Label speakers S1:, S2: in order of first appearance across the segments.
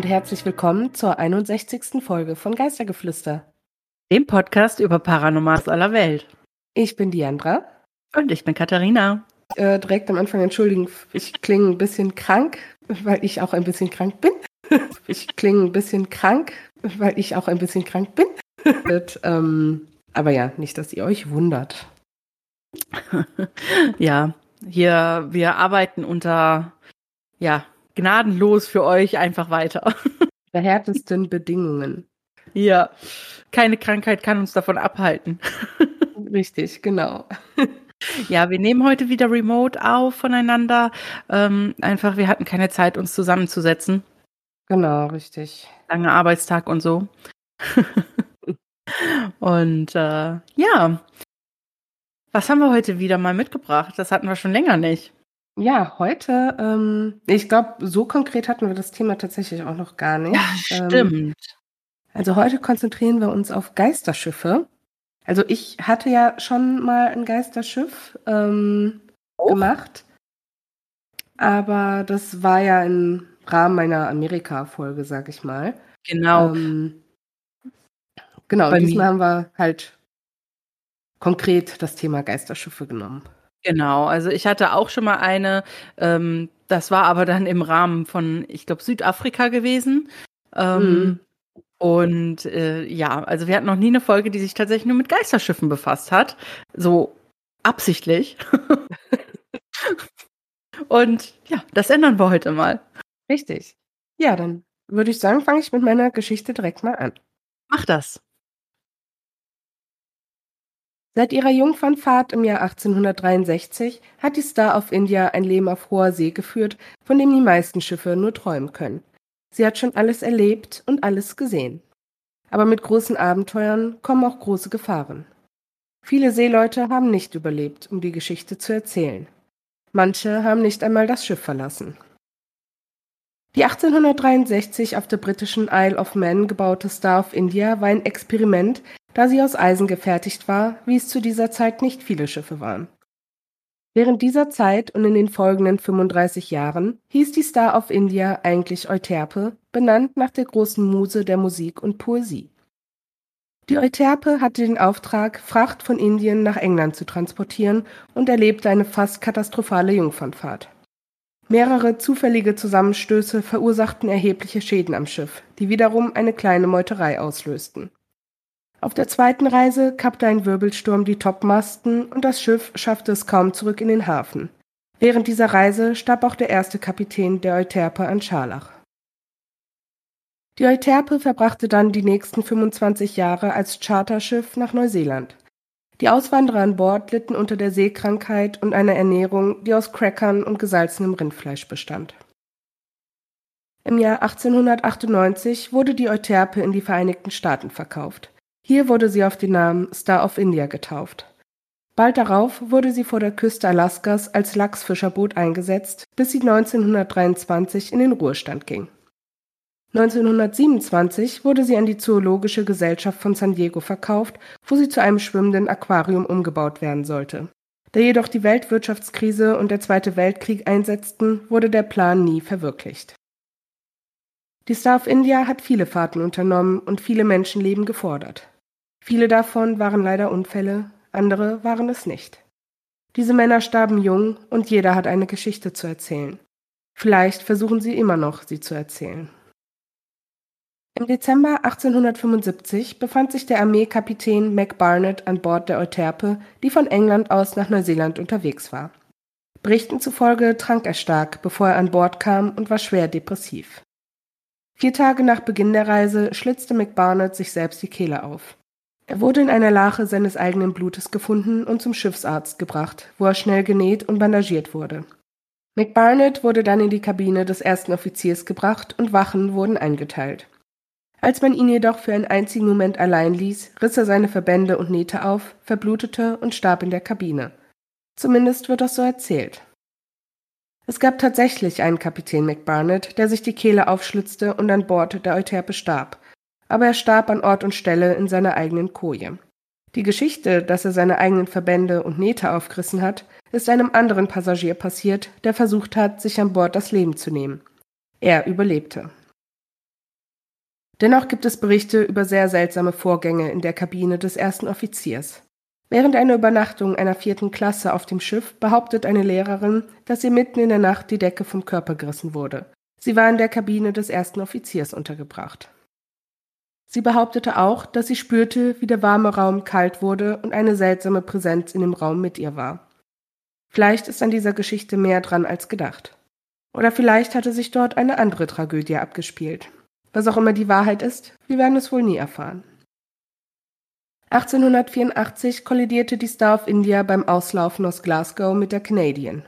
S1: Und herzlich willkommen zur 61. Folge von Geistergeflüster.
S2: Dem Podcast über Paranormales aller Welt.
S1: Ich bin Diandra.
S2: Und ich bin Katharina.
S1: Äh, direkt am Anfang entschuldigen, ich klinge ein bisschen krank, weil ich auch ein bisschen krank bin. Ich klinge ein bisschen krank, weil ich auch ein bisschen krank bin. Und, ähm, aber ja, nicht, dass ihr euch wundert.
S2: ja, hier, wir arbeiten unter, ja, gnadenlos für euch einfach weiter.
S1: Der härtesten Bedingungen.
S2: Ja, keine Krankheit kann uns davon abhalten.
S1: Richtig, genau.
S2: Ja, wir nehmen heute wieder remote auf voneinander. Ähm, einfach, wir hatten keine Zeit, uns zusammenzusetzen.
S1: Genau, richtig.
S2: Langer Arbeitstag und so. und äh, ja, was haben wir heute wieder mal mitgebracht? Das hatten wir schon länger nicht.
S1: Ja, heute, ähm, ich glaube, so konkret hatten wir das Thema tatsächlich auch noch gar nicht.
S2: Ja, stimmt. Ähm,
S1: also heute konzentrieren wir uns auf Geisterschiffe. Also ich hatte ja schon mal ein Geisterschiff ähm, oh. gemacht, aber das war ja im Rahmen meiner Amerika-Folge, sag ich mal.
S2: Genau. Ähm,
S1: genau, Bei diesmal mir. haben wir halt konkret das Thema Geisterschiffe genommen.
S2: Genau, also ich hatte auch schon mal eine, ähm, das war aber dann im Rahmen von, ich glaube, Südafrika gewesen. Ähm, mhm. Und äh, ja, also wir hatten noch nie eine Folge, die sich tatsächlich nur mit Geisterschiffen befasst hat. So absichtlich. Und ja, das ändern wir heute mal.
S1: Richtig. Ja, dann würde ich sagen, fange ich mit meiner Geschichte direkt mal an.
S2: Mach das.
S1: Seit ihrer Jungfernfahrt im Jahr 1863 hat die Star of India ein Leben auf hoher See geführt, von dem die meisten Schiffe nur träumen können. Sie hat schon alles erlebt und alles gesehen. Aber mit großen Abenteuern kommen auch große Gefahren. Viele Seeleute haben nicht überlebt, um die Geschichte zu erzählen. Manche haben nicht einmal das Schiff verlassen. Die 1863 auf der britischen Isle of Man gebaute Star of India war ein Experiment, da sie aus Eisen gefertigt war, wie es zu dieser Zeit nicht viele Schiffe waren. Während dieser Zeit und in den folgenden 35 Jahren hieß die Star of India eigentlich Euterpe, benannt nach der großen Muse der Musik und Poesie. Die Euterpe hatte den Auftrag, Fracht von Indien nach England zu transportieren und erlebte eine fast katastrophale Jungfernfahrt. Mehrere zufällige Zusammenstöße verursachten erhebliche Schäden am Schiff, die wiederum eine kleine Meuterei auslösten. Auf der zweiten Reise kappte ein Wirbelsturm die Topmasten und das Schiff schaffte es kaum zurück in den Hafen. Während dieser Reise starb auch der erste Kapitän der Euterpe an Scharlach. Die Euterpe verbrachte dann die nächsten 25 Jahre als Charterschiff nach Neuseeland. Die Auswanderer an Bord litten unter der Seekrankheit und einer Ernährung, die aus Crackern und gesalzenem Rindfleisch bestand. Im Jahr 1898 wurde die Euterpe in die Vereinigten Staaten verkauft. Hier wurde sie auf den Namen Star of India getauft. Bald darauf wurde sie vor der Küste Alaskas als Lachsfischerboot eingesetzt, bis sie 1923 in den Ruhestand ging. 1927 wurde sie an die Zoologische Gesellschaft von San Diego verkauft, wo sie zu einem schwimmenden Aquarium umgebaut werden sollte. Da jedoch die Weltwirtschaftskrise und der Zweite Weltkrieg einsetzten, wurde der Plan nie verwirklicht. Die Star of India hat viele Fahrten unternommen und viele Menschenleben gefordert. Viele davon waren leider Unfälle, andere waren es nicht. Diese Männer starben jung und jeder hat eine Geschichte zu erzählen. Vielleicht versuchen sie immer noch, sie zu erzählen. Im Dezember 1875 befand sich der Armeekapitän Mac Barnett an Bord der Euterpe, die von England aus nach Neuseeland unterwegs war. Berichten zufolge trank er stark, bevor er an Bord kam und war schwer depressiv. Vier Tage nach Beginn der Reise schlitzte Mac Barnett sich selbst die Kehle auf. Er wurde in einer Lache seines eigenen Blutes gefunden und zum Schiffsarzt gebracht, wo er schnell genäht und bandagiert wurde. McBarnett wurde dann in die Kabine des ersten Offiziers gebracht und Wachen wurden eingeteilt. Als man ihn jedoch für einen einzigen Moment allein ließ, riss er seine Verbände und nähte auf, verblutete und starb in der Kabine. Zumindest wird das so erzählt. Es gab tatsächlich einen Kapitän McBarnett, der sich die Kehle aufschlitzte und an Bord der Euterpe starb, aber er starb an Ort und Stelle in seiner eigenen Koje. Die Geschichte, dass er seine eigenen Verbände und Nähte aufgerissen hat, ist einem anderen Passagier passiert, der versucht hat, sich an Bord das Leben zu nehmen. Er überlebte. Dennoch gibt es Berichte über sehr seltsame Vorgänge in der Kabine des ersten Offiziers. Während einer Übernachtung einer vierten Klasse auf dem Schiff behauptet eine Lehrerin, dass ihr mitten in der Nacht die Decke vom Körper gerissen wurde. Sie war in der Kabine des ersten Offiziers untergebracht. Sie behauptete auch, dass sie spürte, wie der warme Raum kalt wurde und eine seltsame Präsenz in dem Raum mit ihr war. Vielleicht ist an dieser Geschichte mehr dran als gedacht. Oder vielleicht hatte sich dort eine andere Tragödie abgespielt. Was auch immer die Wahrheit ist, wir werden es wohl nie erfahren. 1884 kollidierte die Star of India beim Auslaufen aus Glasgow mit der Canadian.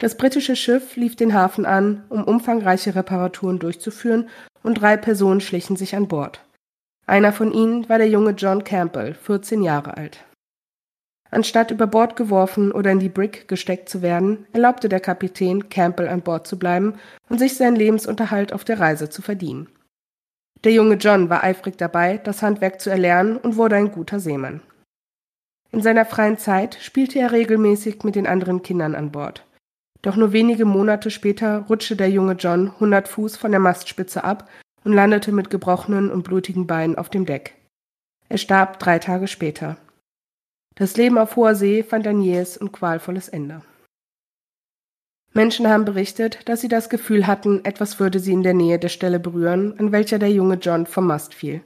S1: Das britische Schiff lief den Hafen an, um umfangreiche Reparaturen durchzuführen, und drei Personen schlichen sich an Bord. Einer von ihnen war der junge John Campbell, 14 Jahre alt. Anstatt über Bord geworfen oder in die Brick gesteckt zu werden, erlaubte der Kapitän Campbell an Bord zu bleiben und sich seinen Lebensunterhalt auf der Reise zu verdienen. Der junge John war eifrig dabei, das Handwerk zu erlernen und wurde ein guter Seemann. In seiner freien Zeit spielte er regelmäßig mit den anderen Kindern an Bord. Doch nur wenige Monate später rutschte der junge John hundert Fuß von der Mastspitze ab und landete mit gebrochenen und blutigen Beinen auf dem Deck. Er starb drei Tage später. Das Leben auf hoher See fand ein jähes und qualvolles Ende. Menschen haben berichtet, dass sie das Gefühl hatten, etwas würde sie in der Nähe der Stelle berühren, an welcher der junge John vom Mast fiel.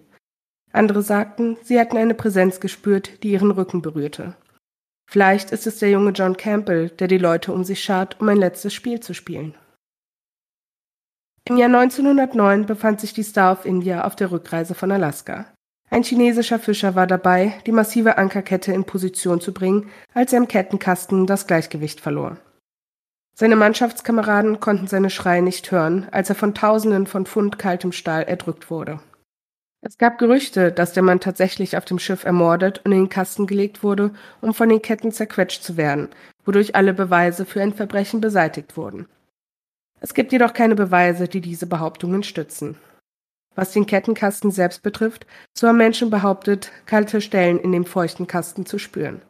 S1: Andere sagten, sie hätten eine Präsenz gespürt, die ihren Rücken berührte. Vielleicht ist es der junge John Campbell, der die Leute um sich schart, um ein letztes Spiel zu spielen. Im Jahr 1909 befand sich die Star of India auf der Rückreise von Alaska. Ein chinesischer Fischer war dabei, die massive Ankerkette in Position zu bringen, als er im Kettenkasten das Gleichgewicht verlor. Seine Mannschaftskameraden konnten seine Schreie nicht hören, als er von Tausenden von Pfund kaltem Stahl erdrückt wurde. Es gab Gerüchte, dass der Mann tatsächlich auf dem Schiff ermordet und in den Kasten gelegt wurde, um von den Ketten zerquetscht zu werden, wodurch alle Beweise für ein Verbrechen beseitigt wurden. Es gibt jedoch keine Beweise, die diese Behauptungen stützen. Was den Kettenkasten selbst betrifft, so haben Menschen behauptet, kalte Stellen in dem feuchten Kasten zu spüren.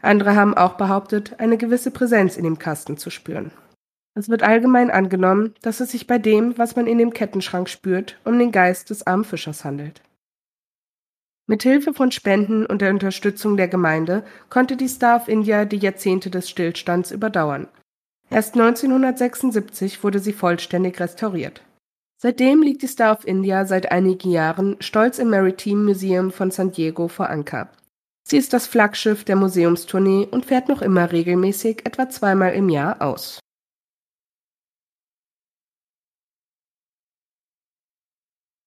S1: Andere haben auch behauptet, eine gewisse Präsenz in dem Kasten zu spüren. Es wird allgemein angenommen, dass es sich bei dem, was man in dem Kettenschrank spürt, um den Geist des armen Fischers handelt. Mit Hilfe von Spenden und der Unterstützung der Gemeinde konnte die Star of India die Jahrzehnte des Stillstands überdauern. Erst 1976 wurde sie vollständig restauriert. Seitdem liegt die Star of India seit einigen Jahren stolz im Maritime Museum von San Diego vor Anker. Sie ist das Flaggschiff der Museumstournee und fährt noch immer regelmäßig etwa zweimal im Jahr aus.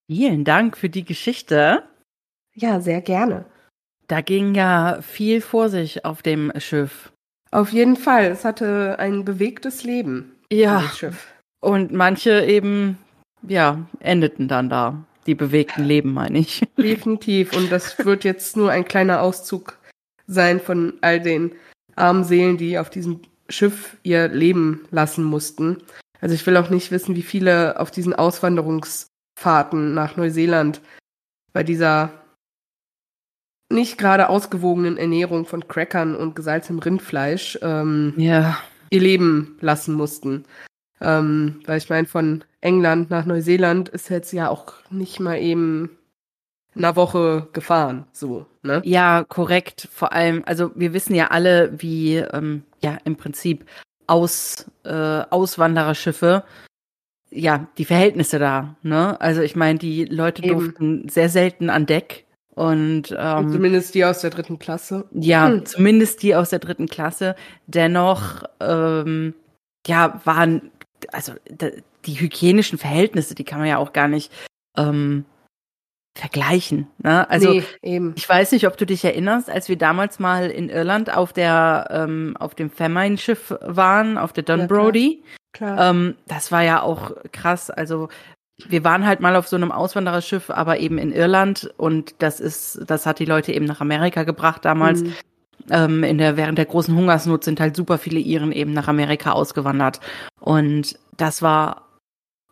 S2: Vielen Dank für die Geschichte.
S1: Ja, sehr gerne.
S2: Da ging ja viel vor sich auf dem Schiff.
S1: Auf jeden Fall. Es hatte ein bewegtes Leben.
S2: Ja. Schiff. Und manche eben ja, endeten dann da. Die bewegten Leben, meine ich.
S1: Definitiv. Und das wird jetzt nur ein kleiner Auszug sein von all den armen Seelen, die auf diesem Schiff ihr Leben lassen mussten. Also ich will auch nicht wissen, wie viele auf diesen Auswanderungsfahrten nach Neuseeland bei dieser nicht gerade ausgewogenen Ernährung von Crackern und gesalzenem Rindfleisch ähm,
S2: ja.
S1: ihr Leben lassen mussten. Ähm, weil ich meine, von England nach Neuseeland ist jetzt ja auch nicht mal eben eine Woche gefahren, so, ne?
S2: Ja, korrekt. Vor allem, also wir wissen ja alle, wie, ähm, ja, im Prinzip aus, äh, Auswandererschiffe, ja, die Verhältnisse da, ne? Also ich meine, die Leute Eben. durften sehr selten an Deck und, ähm,
S1: zumindest die aus der dritten Klasse.
S2: Ja, hm. zumindest die aus der dritten Klasse. Dennoch, ähm, ja, waren also die hygienischen Verhältnisse, die kann man ja auch gar nicht ähm, vergleichen. Ne? Also nee, eben. ich weiß nicht, ob du dich erinnerst, als wir damals mal in Irland auf der ähm, auf dem Famine-Schiff waren, auf der Dunbrody. Ja, klar. klar. Ähm, das war ja auch krass. Also wir waren halt mal auf so einem Auswandererschiff, aber eben in Irland und das ist, das hat die Leute eben nach Amerika gebracht damals. Mhm ähm, in der, während der großen Hungersnot sind halt super viele Iren eben nach Amerika ausgewandert. Und das war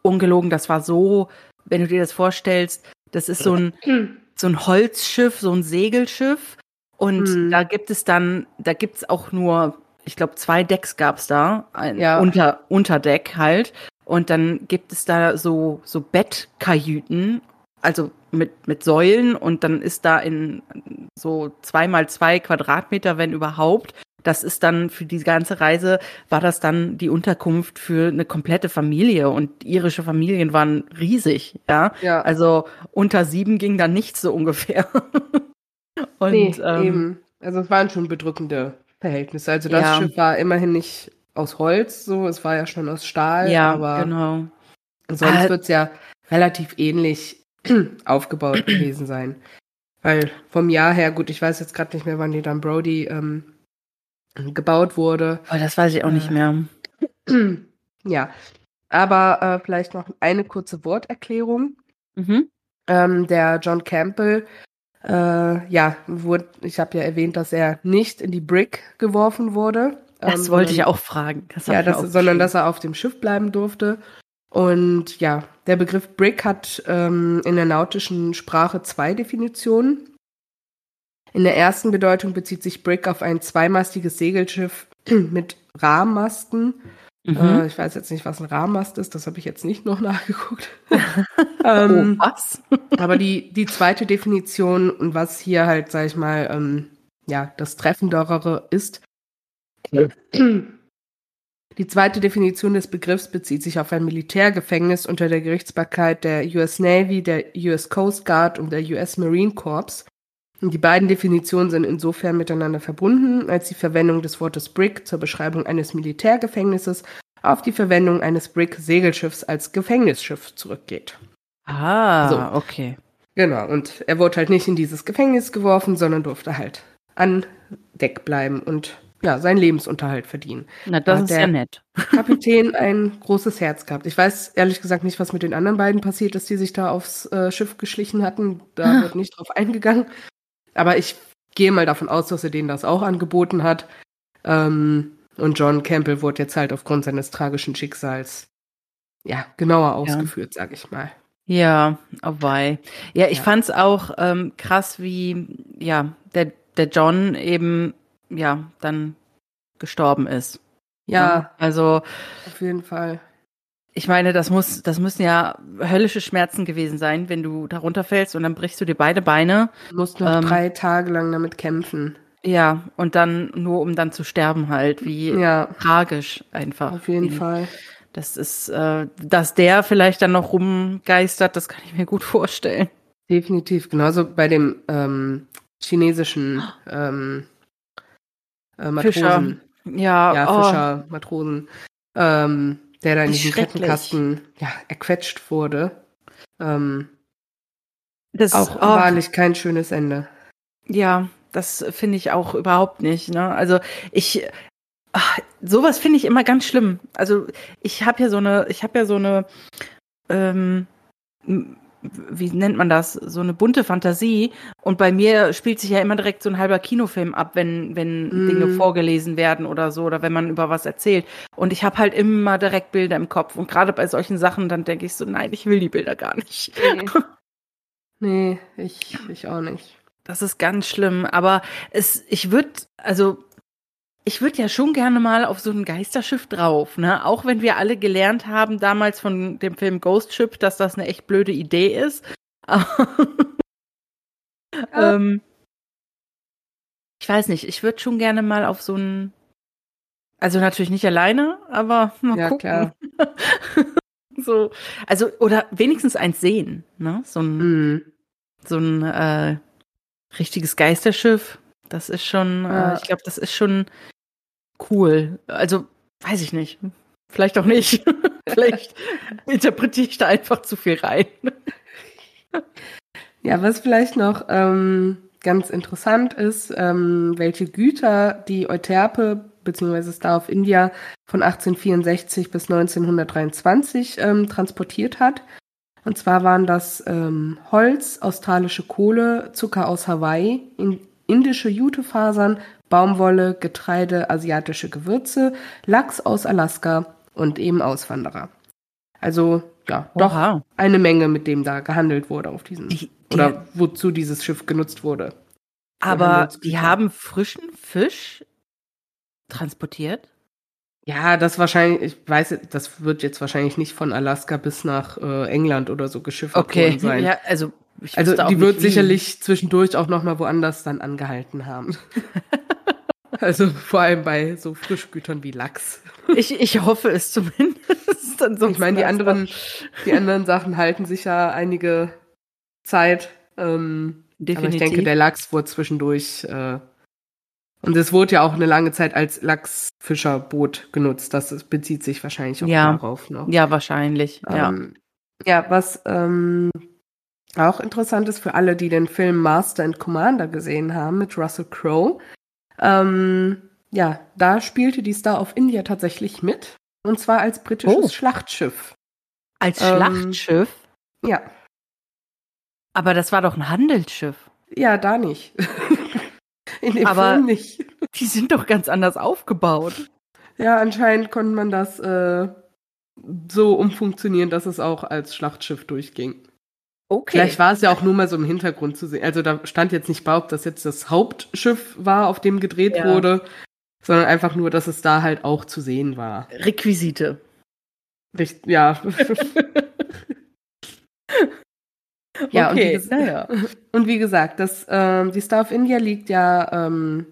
S2: ungelogen, das war so, wenn du dir das vorstellst, das ist so ein, so ein Holzschiff, so ein Segelschiff. Und hm. da gibt es dann, da gibt's auch nur, ich glaube, zwei Decks gab's da, ein ja. unter, Unterdeck halt. Und dann gibt es da so, so Bettkajüten, also mit, mit Säulen und dann ist da in so zweimal zwei Quadratmeter, wenn überhaupt. Das ist dann für die ganze Reise, war das dann die Unterkunft für eine komplette Familie und irische Familien waren riesig, ja.
S1: Ja.
S2: Also unter sieben ging da nichts so ungefähr. und
S1: nee,
S2: ähm,
S1: eben. Also es waren schon bedrückende Verhältnisse. Also das
S2: Ja.
S1: Schiff war immerhin nicht aus Holz, so, es war ja schon aus Stahl,
S2: ja,
S1: aber
S2: genau.
S1: sonst
S2: Ah.
S1: wird es ja relativ ähnlich aufgebaut gewesen sein. Weil vom Jahr her, gut, ich weiß jetzt gerade nicht mehr, wann die dann Brody ähm, gebaut wurde.
S2: Aber das weiß ich auch nicht
S1: Äh,
S2: mehr.
S1: ja, aber äh, vielleicht noch eine kurze Worterklärung.
S2: Mhm.
S1: Ähm, der John Campbell, äh, ja, wurde, ich habe ja erwähnt, dass er nicht in die Brick geworfen wurde.
S2: Das
S1: ähm,
S2: wollte ich auch fragen. Das
S1: Ja, das, sondern dass er auf dem Schiff bleiben durfte. Und ja, der Begriff Brick hat ähm, in der nautischen Sprache zwei Definitionen. In der ersten Bedeutung bezieht sich Brick auf ein zweimastiges Segelschiff mit Rahmenmasten. Äh,
S2: Mhm.
S1: ich weiß jetzt nicht, was ein Rahmenmast ist, das habe ich jetzt nicht noch nachgeguckt.
S2: oh,
S1: ähm,
S2: was?
S1: aber die, die zweite Definition und was hier halt, sag ich mal, ähm, ja, das Treffendere ist. Die zweite Definition des Begriffs bezieht sich auf ein Militärgefängnis unter der Gerichtsbarkeit der US Navy, der US Coast Guard und der US Marine Corps. Und die beiden Definitionen sind insofern miteinander verbunden, als die Verwendung des Wortes Brick zur Beschreibung eines Militärgefängnisses auf die Verwendung eines Brick-Segelschiffs als Gefängnisschiff zurückgeht.
S2: Ah,
S1: So.
S2: okay.
S1: Genau, und er wurde halt nicht in dieses Gefängnis geworfen, sondern durfte halt an Deck bleiben und ja, seinen Lebensunterhalt verdienen.
S2: Na, das
S1: Hat
S2: ist ja nett.
S1: Kapitän ein großes Herz gehabt. Ich weiß ehrlich gesagt nicht, was mit den anderen beiden passiert ist, die sich da aufs äh, Schiff geschlichen hatten. Da
S2: Ah.
S1: wird nicht drauf eingegangen. Aber ich gehe mal davon aus, dass er denen das auch angeboten hat. Ähm, und John Campbell wurde jetzt halt aufgrund seines tragischen Schicksals ja genauer ausgeführt, sag ich mal.
S2: Ja, oh wei. Ja, ich
S1: Ja.
S2: fand's auch ähm, krass, wie ja der der John eben ja dann gestorben ist.
S1: Ja,
S2: Also
S1: auf jeden Fall.
S2: ich meine, das muss, das müssen ja höllische Schmerzen gewesen sein, wenn du da runterfällst und dann brichst du dir beide Beine.
S1: Du musst noch
S2: Ähm,
S1: drei Tage lang damit kämpfen.
S2: Ja, und dann nur um dann zu sterben halt, wie
S1: Ja,
S2: tragisch einfach.
S1: auf jeden
S2: Wie-
S1: Fall.
S2: Das ist, äh, dass der vielleicht dann noch rumgeistert, das kann ich mir gut vorstellen.
S1: Definitiv. Genauso bei dem ähm, chinesischen ähm, äh,
S2: Fischer.
S1: Matrosen.
S2: Ja,
S1: Ja,
S2: oh,
S1: Fischer, Matrosen. Ähm, der da in diesem. Kettenkasten ja, erquetscht wurde. Ähm,
S2: das
S1: auch
S2: oh,
S1: wahrlich kein schönes Ende.
S2: Ja, das finde ich auch überhaupt nicht. Ne? Also ich, ach, sowas finde ich immer ganz schlimm. Also ich habe ja so eine, ich habe ja so eine, ähm, wie nennt man das, so eine bunte Fantasie. Und bei mir spielt sich ja immer direkt so ein halber Kinofilm ab, wenn, wenn
S1: Mm.
S2: Dinge vorgelesen werden oder so, oder wenn man über was erzählt. Und ich habe halt immer direkt Bilder im Kopf. Und gerade bei solchen Sachen, dann denke ich so, nein, ich will die Bilder gar nicht.
S1: Nee, ich, ich auch nicht.
S2: Das ist ganz schlimm, aber es, ich würde, also ich würde ja schon gerne mal auf so ein Geisterschiff drauf, ne? Auch wenn wir alle gelernt haben damals von dem Film Ghost Ship, dass das eine echt blöde Idee ist. ähm, ich weiß nicht, ich würde schon gerne mal auf so ein, also natürlich nicht alleine, aber mal
S1: Ja,
S2: gucken.
S1: klar.
S2: so, also oder wenigstens eins sehen, ne? So ein
S1: Mhm.
S2: so ein äh, richtiges Geisterschiff. Das ist schon,
S1: Ja.
S2: äh, ich glaube, das ist schon cool. Also, weiß ich nicht. Vielleicht auch nicht. Vielleicht interpretiere ich da einfach zu viel rein.
S1: Ja, was vielleicht noch ähm, ganz interessant ist, ähm, welche Güter die Euterpe bzw. Star of India von 1864 bis 1923 ähm, transportiert hat. Und zwar waren das ähm, Holz, australische Kohle, Zucker aus Hawaii, in, indische Jutefasern, Baumwolle, Getreide, asiatische Gewürze, Lachs aus Alaska und eben Auswanderer. Also ja, doch
S2: Oha.
S1: eine Menge, mit dem da gehandelt wurde auf diesem
S2: Die, die,
S1: oder wozu dieses Schiff genutzt wurde.
S2: aber die haben frischen Fisch transportiert?
S1: Ja, das wahrscheinlich, ich weiß, das wird jetzt wahrscheinlich nicht von Alaska bis nach äh, England oder so geschiffert
S2: Okay,
S1: worden sein.
S2: ja, also ich
S1: Also die wird sicherlich zwischendurch auch noch mal woanders dann angehalten haben. also vor allem bei so Frischgütern wie Lachs.
S2: Ich, ich hoffe es zumindest. Ansonsten
S1: Ich meine, die anderen, die anderen Sachen halten sich ja einige Zeit. Ähm, aber ich
S2: Definitiv.
S1: denke, der Lachs wurde zwischendurch äh, und es wurde ja auch eine lange Zeit als Lachsfischerboot genutzt. Das bezieht sich wahrscheinlich auch
S2: Ja.
S1: darauf. Ne?
S2: Ja, wahrscheinlich. Ja.
S1: Ähm, ja, was ähm, auch interessant ist für alle, die den Film Master and Commander gesehen haben mit Russell Crowe. Ähm, ja, da spielte die Star of India tatsächlich mit. Und zwar als britisches
S2: Oh.
S1: Schlachtschiff.
S2: Als
S1: ähm,
S2: Schlachtschiff?
S1: Ja,
S2: Aber das war doch ein Handelsschiff.
S1: ja, da nicht. In dem
S2: Aber-
S1: Film nicht.
S2: Die sind doch ganz anders aufgebaut.
S1: Ja, anscheinend konnte man das äh, so umfunktionieren, dass es auch als Schlachtschiff durchging.
S2: Okay.
S1: Vielleicht war es ja auch nur mal so im Hintergrund zu sehen. Also da stand jetzt nicht bei, ob das jetzt das Hauptschiff war, auf dem gedreht
S2: Ja.
S1: wurde, sondern einfach nur, dass es da halt auch zu sehen war.
S2: Requisite.
S1: Richt, ja. Ja, und wie
S2: okay. naja.
S1: Und wie gesagt, das, ähm, die Star of India liegt ja, ähm,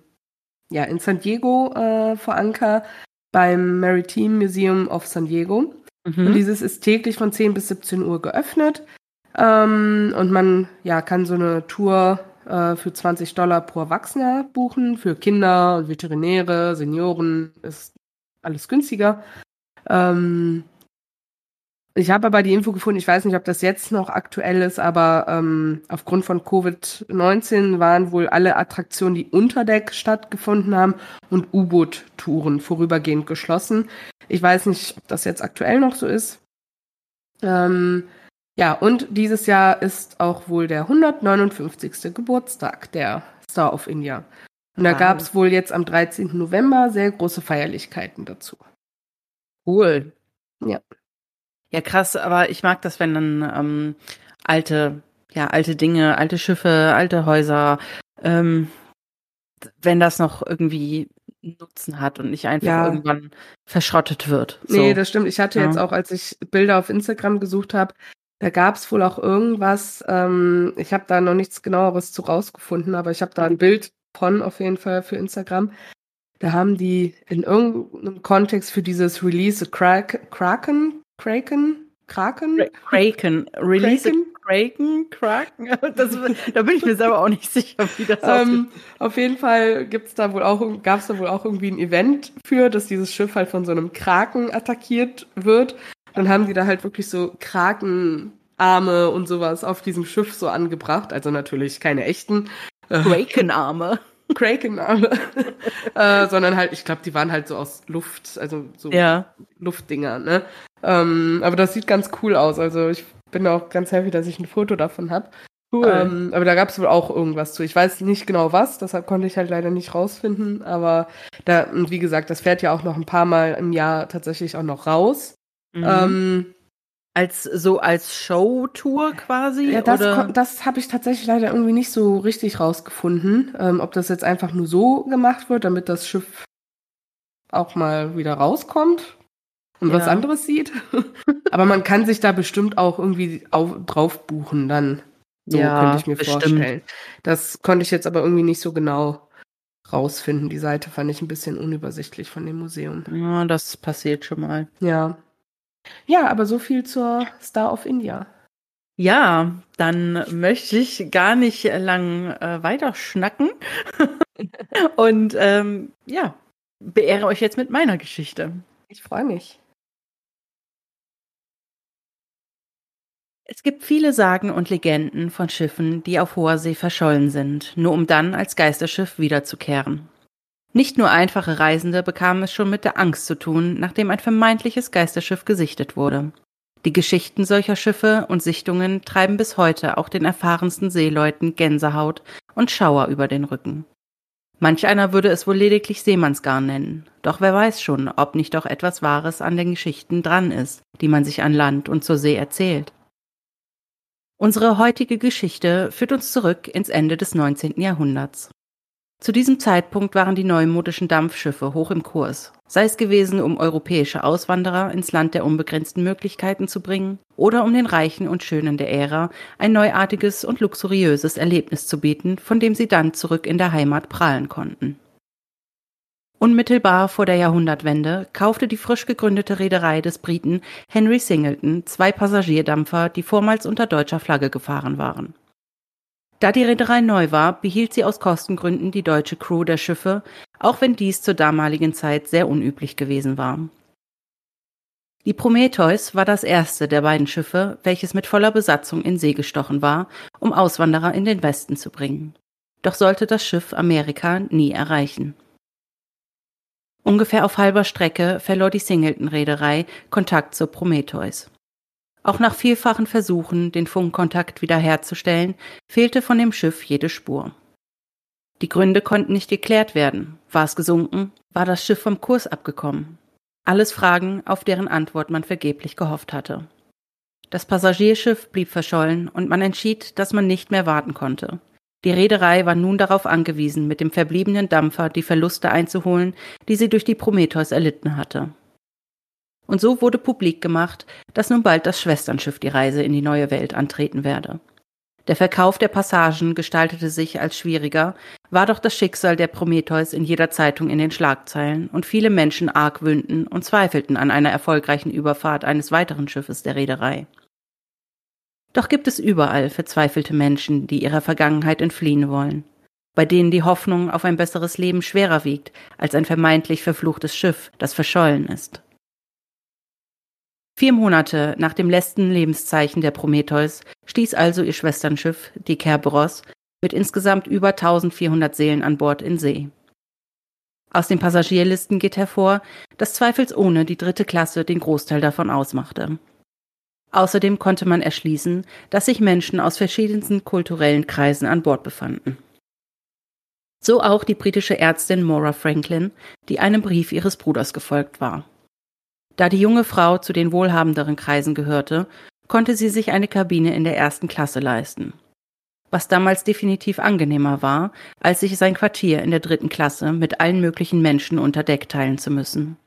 S1: ja in San Diego äh, vor Anker beim Maritime Museum of San Diego. Und
S2: Mhm.
S1: dieses ist täglich von 10 bis 17 Uhr geöffnet. Ähm, und man ja, kann so eine Tour äh, für 20 Dollar pro Erwachsener buchen. Für Kinder, Veterinäre, Senioren ist alles günstiger. Ähm, ich habe aber die Info gefunden, ich weiß nicht, ob das jetzt noch aktuell ist, aber ähm, aufgrund von Covid-19 waren wohl alle Attraktionen, die unter Deck stattgefunden haben und U-Boot-Touren vorübergehend geschlossen. Ich weiß nicht, ob das jetzt aktuell noch so ist. Ähm, ja, und dieses Jahr ist auch wohl der 159. Geburtstag der Star of India. Und da
S2: Wow.
S1: gab es wohl jetzt am 13. November sehr große Feierlichkeiten dazu.
S2: Cool.
S1: Ja.
S2: Ja, krass, aber ich mag das, wenn dann ähm, alte, ja, alte Dinge, alte Schiffe, alte Häuser, ähm, wenn das noch irgendwie Nutzen hat und nicht einfach
S1: Ja.
S2: irgendwann verschrottet wird. So.
S1: Nee, das stimmt. Ich hatte
S2: Ja.
S1: jetzt auch, als ich Bilder auf Instagram gesucht habe, da gab es wohl auch irgendwas. Ähm, ich habe da noch nichts genaueres zu rausgefunden, aber ich habe da ein Bild von auf jeden Fall für Instagram. Da haben die in irgendeinem Kontext für dieses Release a Crack, Kraken, Kraken, Kraken,
S2: Kra- Kraken, Release
S1: Kraken?
S2: Kraken, Kraken. Das, da bin ich mir selber auch nicht sicher, wie das.
S1: Ähm, auf jeden Fall gibt's da wohl auch, gab es da wohl auch irgendwie ein Event für, dass dieses Schiff halt von so einem Kraken attackiert wird. Dann haben die da halt wirklich so Krakenarme und sowas auf diesem Schiff so angebracht. Also natürlich keine echten äh,
S2: Krakenarme.
S1: Krakenarme, äh, sondern halt, ich glaube, die waren halt so aus Luft, also so
S2: Ja.
S1: Luftdinger, ne? Ähm, aber das sieht ganz cool aus. Also ich bin auch ganz happy, dass ich ein Foto davon habe.
S2: Cool.
S1: Ähm, aber da gab es wohl auch irgendwas zu. Ich weiß nicht genau was, deshalb konnte ich halt leider nicht rausfinden. Aber da, und wie gesagt, das fährt ja auch noch ein paar Mal im Jahr tatsächlich auch noch raus.
S2: Mhm.
S1: Ähm,
S2: als so als Showtour quasi?
S1: ja, das,
S2: oder?
S1: das habe ich tatsächlich leider irgendwie nicht so richtig rausgefunden. Ähm, ob das jetzt einfach nur so gemacht wird, damit das Schiff auch mal wieder rauskommt und was
S2: Ja.
S1: anderes sieht. aber man kann sich da bestimmt auch irgendwie auf, drauf buchen dann. So
S2: Ja,
S1: könnte ich mir
S2: bestimmt.
S1: vorstellen. Das konnte ich jetzt aber irgendwie nicht so genau rausfinden. Die Seite fand ich ein bisschen unübersichtlich von dem Museum.
S2: Ja, das passiert schon mal.
S1: Ja. Ja, aber so viel zur Star of India.
S2: Ja, dann möchte ich gar nicht lang äh, weiter schnacken. Und ähm, ja, beehre euch jetzt mit meiner Geschichte.
S1: Ich freue mich.
S2: Es gibt viele Sagen und Legenden von Schiffen, die auf hoher See verschollen sind, nur um dann als Geisterschiff wiederzukehren. Nicht nur einfache Reisende bekamen es schon mit der Angst zu tun, nachdem ein vermeintliches Geisterschiff gesichtet wurde. Die Geschichten solcher Schiffe und Sichtungen treiben bis heute auch den erfahrensten Seeleuten Gänsehaut und Schauer über den Rücken. Manch einer würde es wohl lediglich Seemannsgarn nennen, doch wer weiß schon, ob nicht auch etwas Wahres an den Geschichten dran ist, die man sich an Land und zur See erzählt. Unsere heutige Geschichte führt uns zurück ins Ende des 19. Jahrhunderts. Zu diesem Zeitpunkt waren die neumodischen Dampfschiffe hoch im Kurs, sei es gewesen, um europäische Auswanderer ins Land der unbegrenzten Möglichkeiten zu bringen oder um den Reichen und Schönen der Ära ein neuartiges und luxuriöses Erlebnis zu bieten, von dem sie dann zurück in der Heimat prahlen konnten. Unmittelbar vor der Jahrhundertwende kaufte die frisch gegründete Reederei des Briten Henry Singleton zwei Passagierdampfer, die vormals unter deutscher Flagge gefahren waren. Da die Reederei neu war, behielt sie aus Kostengründen die deutsche Crew der Schiffe, auch wenn dies zur damaligen Zeit sehr unüblich gewesen war. Die Prometheus war das erste der beiden Schiffe, welches mit voller Besatzung in See gestochen war, um Auswanderer in den Westen zu bringen. Doch sollte das Schiff Amerika nie erreichen. Ungefähr auf halber Strecke verlor die Singleton-Reederei Kontakt zur Prometheus. Auch nach vielfachen Versuchen, den Funkkontakt wiederherzustellen, fehlte von dem Schiff jede Spur. Die Gründe konnten nicht geklärt werden. War es gesunken? War das Schiff vom Kurs abgekommen? Alles Fragen, auf deren Antwort man vergeblich gehofft hatte. Das Passagierschiff blieb verschollen und man entschied, dass man nicht mehr warten konnte. Die Reederei war nun darauf angewiesen, mit dem verbliebenen Dampfer die Verluste einzuholen, die sie durch die Prometheus erlitten hatte. Und so wurde publik gemacht, dass nun bald das Schwesternschiff die Reise in die neue Welt antreten werde. Der Verkauf der Passagen gestaltete sich als schwieriger, war doch das Schicksal der Prometheus in jeder Zeitung in den Schlagzeilen und viele Menschen argwöhnten und zweifelten an einer erfolgreichen Überfahrt eines weiteren Schiffes der Reederei. Doch gibt es überall verzweifelte Menschen, die ihrer Vergangenheit entfliehen wollen, bei denen die Hoffnung auf ein besseres Leben schwerer wiegt als ein vermeintlich verfluchtes Schiff, das verschollen ist. Vier Monate nach dem letzten Lebenszeichen der Prometheus stieß also ihr Schwesternschiff, die Kerberos, mit insgesamt über 1400 Seelen an Bord in See. Aus den Passagierlisten geht hervor, dass zweifelsohne die dritte Klasse den Großteil davon ausmachte. Außerdem konnte man erschließen, dass sich Menschen aus verschiedensten kulturellen Kreisen an Bord befanden. So auch die britische Ärztin Maura Franklin, die einem Brief ihres Bruders gefolgt war. Da die junge Frau zu den wohlhabenderen Kreisen gehörte, konnte sie sich eine Kabine in der ersten Klasse leisten. Was damals definitiv angenehmer war, als sich sein Quartier in der dritten Klasse mit allen möglichen Menschen unter Deck teilen zu müssen.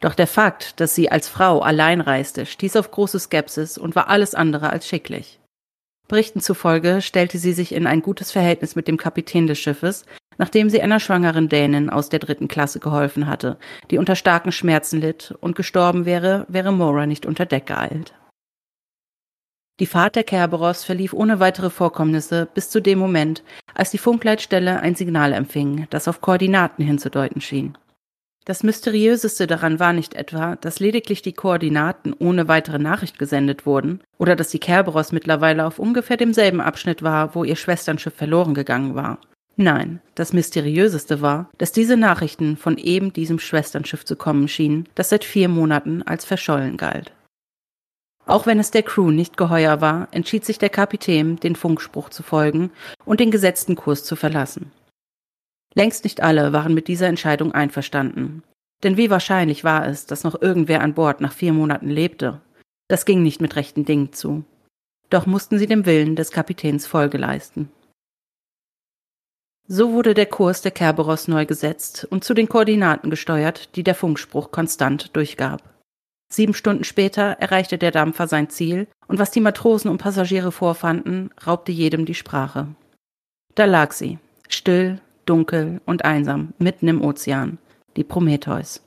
S2: Doch der Fakt, dass sie als Frau allein reiste, stieß auf große Skepsis und war alles andere als schicklich. Berichten zufolge stellte sie sich in ein gutes Verhältnis mit dem Kapitän des Schiffes, nachdem sie einer schwangeren Dänin aus der dritten Klasse geholfen hatte, die unter starken Schmerzen litt und gestorben wäre, wäre Mora nicht unter Deck geeilt. Die Fahrt der Kerberos verlief ohne weitere Vorkommnisse bis zu dem Moment, als die Funkleitstelle ein Signal empfing, das auf Koordinaten hinzudeuten schien. Das Mysteriöseste daran war nicht etwa, dass lediglich die Koordinaten ohne weitere Nachricht gesendet wurden oder dass die Kerberos mittlerweile auf ungefähr demselben Abschnitt war, wo ihr Schwesternschiff verloren gegangen war. Nein, das Mysteriöseste war, dass diese Nachrichten von eben diesem Schwesternschiff zu kommen schienen, das seit vier Monaten als verschollen galt. Auch wenn es der Crew nicht geheuer war, entschied sich der Kapitän, den Funkspruch zu folgen und den gesetzten Kurs zu verlassen. Längst nicht alle waren mit dieser Entscheidung einverstanden. Denn wie wahrscheinlich war es, dass noch irgendwer an Bord nach vier Monaten lebte? Das ging nicht mit rechten Dingen zu. Doch mussten sie dem Willen des Kapitäns Folge leisten. So wurde der Kurs der Kerberos neu gesetzt und zu den Koordinaten gesteuert, die der Funkspruch konstant durchgab. Sieben Stunden später erreichte der Dampfer sein Ziel, und was die Matrosen und Passagiere vorfanden, raubte jedem die Sprache. Da lag sie, still, dunkel und einsam, mitten im Ozean, die Prometheus.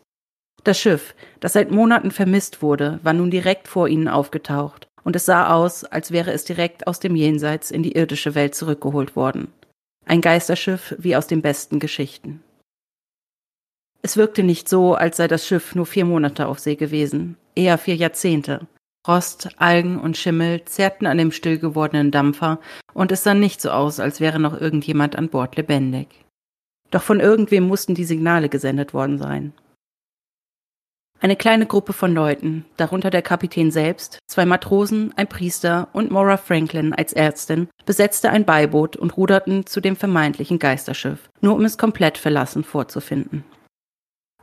S2: Das Schiff, das seit Monaten vermisst wurde, war nun direkt vor ihnen aufgetaucht, und es sah aus, als wäre es direkt aus dem Jenseits in die irdische Welt zurückgeholt worden. Ein Geisterschiff wie aus den besten Geschichten. Es wirkte nicht so, als sei das Schiff nur vier Monate auf See gewesen, eher vier Jahrzehnte. Rost, Algen und Schimmel zerrten an dem still gewordenen Dampfer, und es sah nicht so aus, als wäre noch irgendjemand an Bord lebendig. Doch von irgendwem mussten die Signale gesendet worden sein. Eine kleine Gruppe von Leuten, darunter der Kapitän selbst, zwei Matrosen, ein Priester und Maura Franklin als Ärztin, besetzte ein Beiboot und ruderten zu dem vermeintlichen Geisterschiff, nur um es komplett verlassen vorzufinden.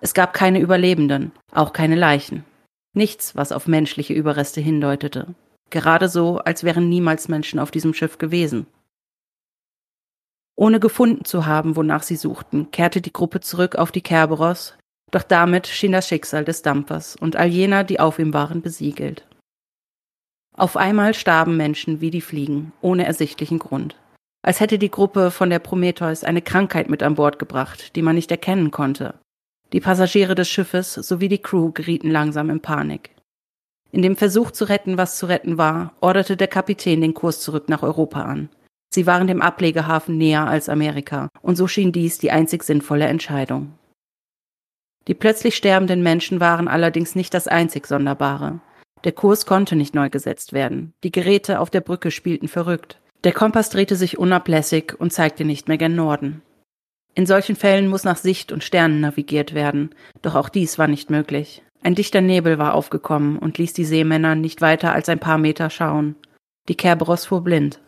S2: Es gab keine Überlebenden, auch keine Leichen. Nichts, was auf menschliche Überreste hindeutete. Gerade so, als wären niemals Menschen auf diesem Schiff gewesen. Ohne gefunden zu haben, wonach sie suchten, kehrte die Gruppe zurück auf die Kerberos, doch damit schien das Schicksal des Dampfers und all jener, die auf ihm waren, besiegelt. Auf einmal starben Menschen wie die Fliegen, ohne ersichtlichen Grund. Als hätte die Gruppe von der Prometheus eine Krankheit mit an Bord gebracht, die man nicht erkennen konnte. Die Passagiere des Schiffes sowie die Crew gerieten langsam in Panik. In dem Versuch zu retten, was zu retten war, orderte der Kapitän den Kurs zurück nach Europa an. Sie waren dem Ablegehafen näher als Amerika, und so schien dies die einzig sinnvolle Entscheidung. Die plötzlich sterbenden Menschen waren allerdings nicht das einzig Sonderbare. Der Kurs konnte nicht neu gesetzt werden. Die Geräte auf der Brücke spielten verrückt. Der Kompass drehte sich unablässig und zeigte nicht mehr gen Norden. In solchen Fällen muss nach Sicht und Sternen navigiert werden, doch auch dies war nicht möglich. Ein dichter Nebel war aufgekommen und ließ die Seemänner nicht weiter als ein paar Meter schauen. Die Kerberos fuhr blind.